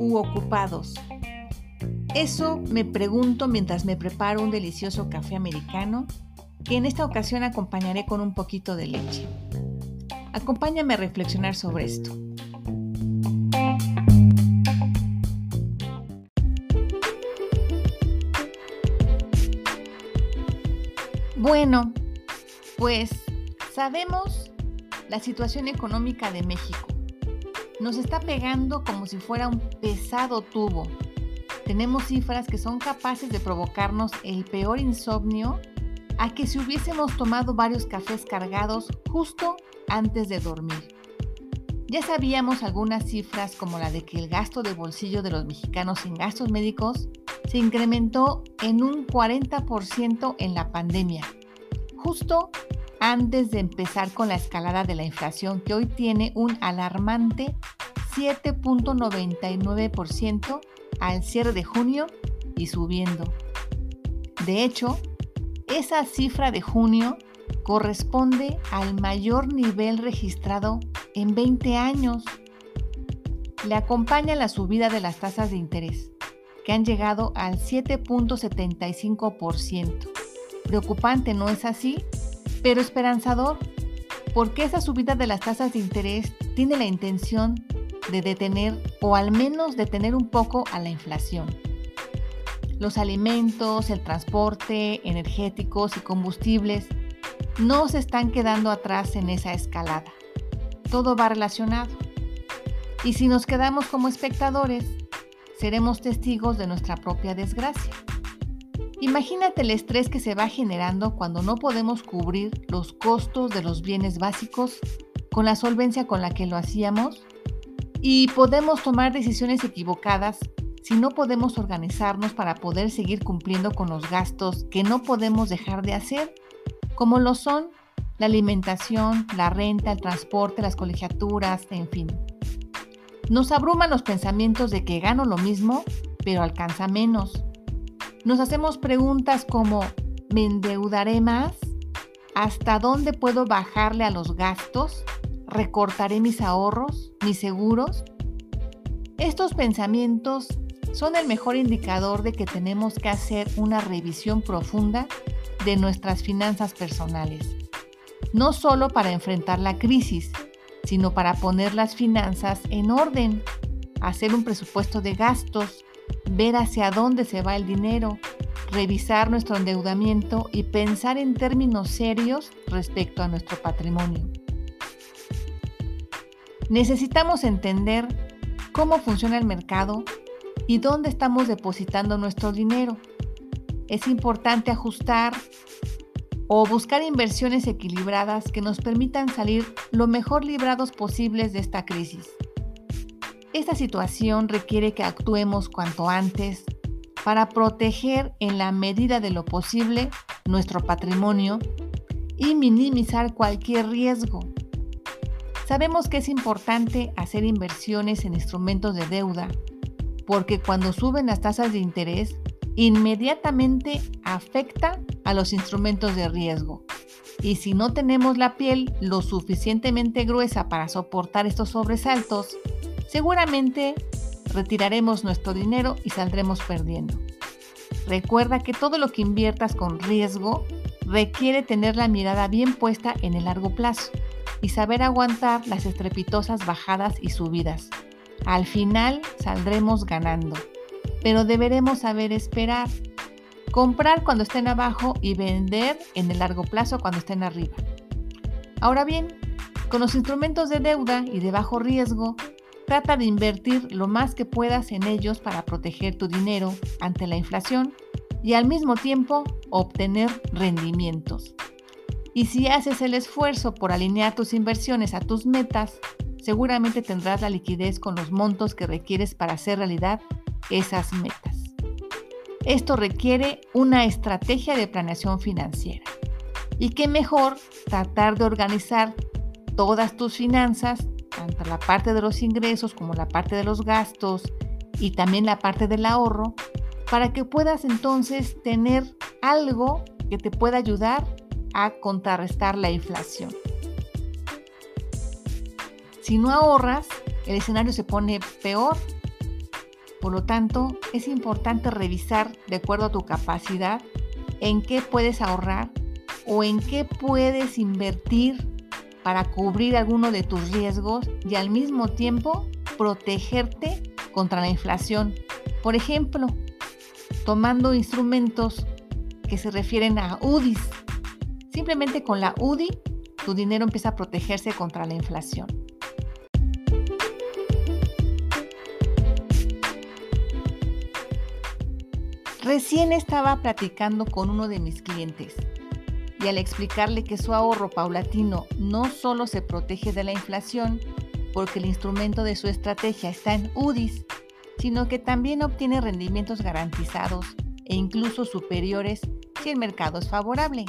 u ocupados. Eso me pregunto mientras me preparo un delicioso café americano que en esta ocasión acompañaré con un poquito de leche. Acompáñame a reflexionar sobre esto. Bueno, pues sabemos la situación económica de México nos está pegando como si fuera un pesado tubo. Tenemos cifras que son capaces de provocarnos el peor insomnio a que si hubiésemos tomado varios cafés cargados justo antes de dormir. Ya sabíamos algunas cifras como la de que el gasto de bolsillo de los mexicanos en gastos médicos se incrementó en un 40% en la pandemia, justo antes de empezar con la escalada de la inflación que hoy tiene un alarmante 7.99% al cierre de junio y subiendo. De hecho, esa cifra de junio corresponde al mayor nivel registrado en 20 años. Le acompaña la subida de las tasas de interés, que han llegado al 7.75%. Preocupante, ¿no es así? pero esperanzador, porque esa subida de las tasas de interés tiene la intención de detener o al menos detener un poco a la inflación. Los alimentos, el transporte, energéticos y combustibles no se están quedando atrás en esa escalada. Todo va relacionado. Y si nos quedamos como espectadores, seremos testigos de nuestra propia desgracia. Imagínate el estrés que se va generando cuando no podemos cubrir los costos de los bienes básicos con la solvencia con la que lo hacíamos y podemos tomar decisiones equivocadas si no podemos organizarnos para poder seguir cumpliendo con los gastos que no podemos dejar de hacer, como lo son la alimentación, la renta, el transporte, las colegiaturas, en fin. Nos abruman los pensamientos de que gano lo mismo, pero alcanza menos nos hacemos preguntas como, ¿me endeudaré más? ¿Hasta dónde puedo bajarle a los gastos? ¿Recortaré mis ahorros, mis seguros? Estos pensamientos son el mejor indicador de que tenemos que hacer una revisión profunda de nuestras finanzas personales. No solo para enfrentar la crisis, sino para poner las finanzas en orden, hacer un presupuesto de gastos, ver hacia dónde se va el dinero, revisar nuestro endeudamiento y pensar en términos serios respecto a nuestro patrimonio. Necesitamos entender cómo funciona el mercado y dónde estamos depositando nuestro dinero. Es importante ajustar o buscar inversiones equilibradas que nos permitan salir lo mejor librados posibles de esta crisis. Esta situación requiere que actuemos cuanto antes para proteger en la medida de lo posible nuestro patrimonio y minimizar cualquier riesgo. Sabemos que es importante hacer inversiones en instrumentos de deuda porque cuando suben las tasas de interés inmediatamente afecta a los instrumentos de riesgo. Y si no tenemos la piel lo suficientemente gruesa para soportar estos sobresaltos, seguramente retiraremos nuestro dinero y saldremos perdiendo. Recuerda que todo lo que inviertas con riesgo requiere tener la mirada bien puesta en el largo plazo y saber aguantar las estrepitosas bajadas y subidas. Al final saldremos ganando, pero deberemos saber esperar, comprar cuando estén abajo y vender en el largo plazo cuando estén arriba. Ahora bien, con los instrumentos de deuda y de bajo riesgo, Trata de invertir lo más que puedas en ellos para proteger tu dinero ante la inflación y al mismo tiempo obtener rendimientos. Y si haces el esfuerzo por alinear tus inversiones a tus metas, seguramente tendrás la liquidez con los montos que requieres para hacer realidad esas metas. Esto requiere una estrategia de planeación financiera. Y qué mejor tratar de organizar todas tus finanzas, tanto la parte de los ingresos como la parte de los gastos y también la parte del ahorro, para que puedas entonces tener algo que te pueda ayudar a contrarrestar la inflación. Si no ahorras, el escenario se pone peor. Por lo tanto, es importante revisar de acuerdo a tu capacidad en qué puedes ahorrar o en qué puedes invertir para cubrir alguno de tus riesgos y al mismo tiempo protegerte contra la inflación. Por ejemplo, tomando instrumentos que se refieren a UDIs. Simplemente con la UDI tu dinero empieza a protegerse contra la inflación. Recién estaba platicando con uno de mis clientes y al explicarle que su ahorro paulatino no solo se protege de la inflación, porque el instrumento de su estrategia está en UDIs, sino que también obtiene rendimientos garantizados e incluso superiores si el mercado es favorable.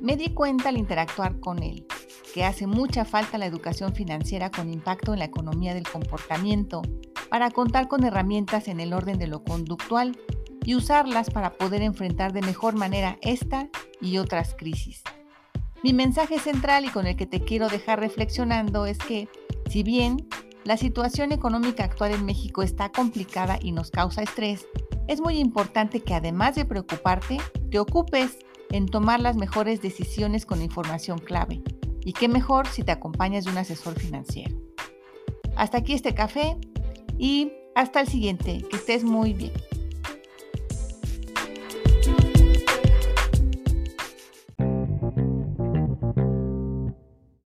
Me di cuenta al interactuar con él que hace mucha falta la educación financiera con impacto en la economía del comportamiento para contar con herramientas en el orden de lo conductual y usarlas para poder enfrentar de mejor manera esta y otras crisis. Mi mensaje central y con el que te quiero dejar reflexionando es que, si bien la situación económica actual en México está complicada y nos causa estrés, es muy importante que además de preocuparte, te ocupes en tomar las mejores decisiones con información clave. Y qué mejor si te acompañas de un asesor financiero. Hasta aquí este café y hasta el siguiente. Que estés muy bien.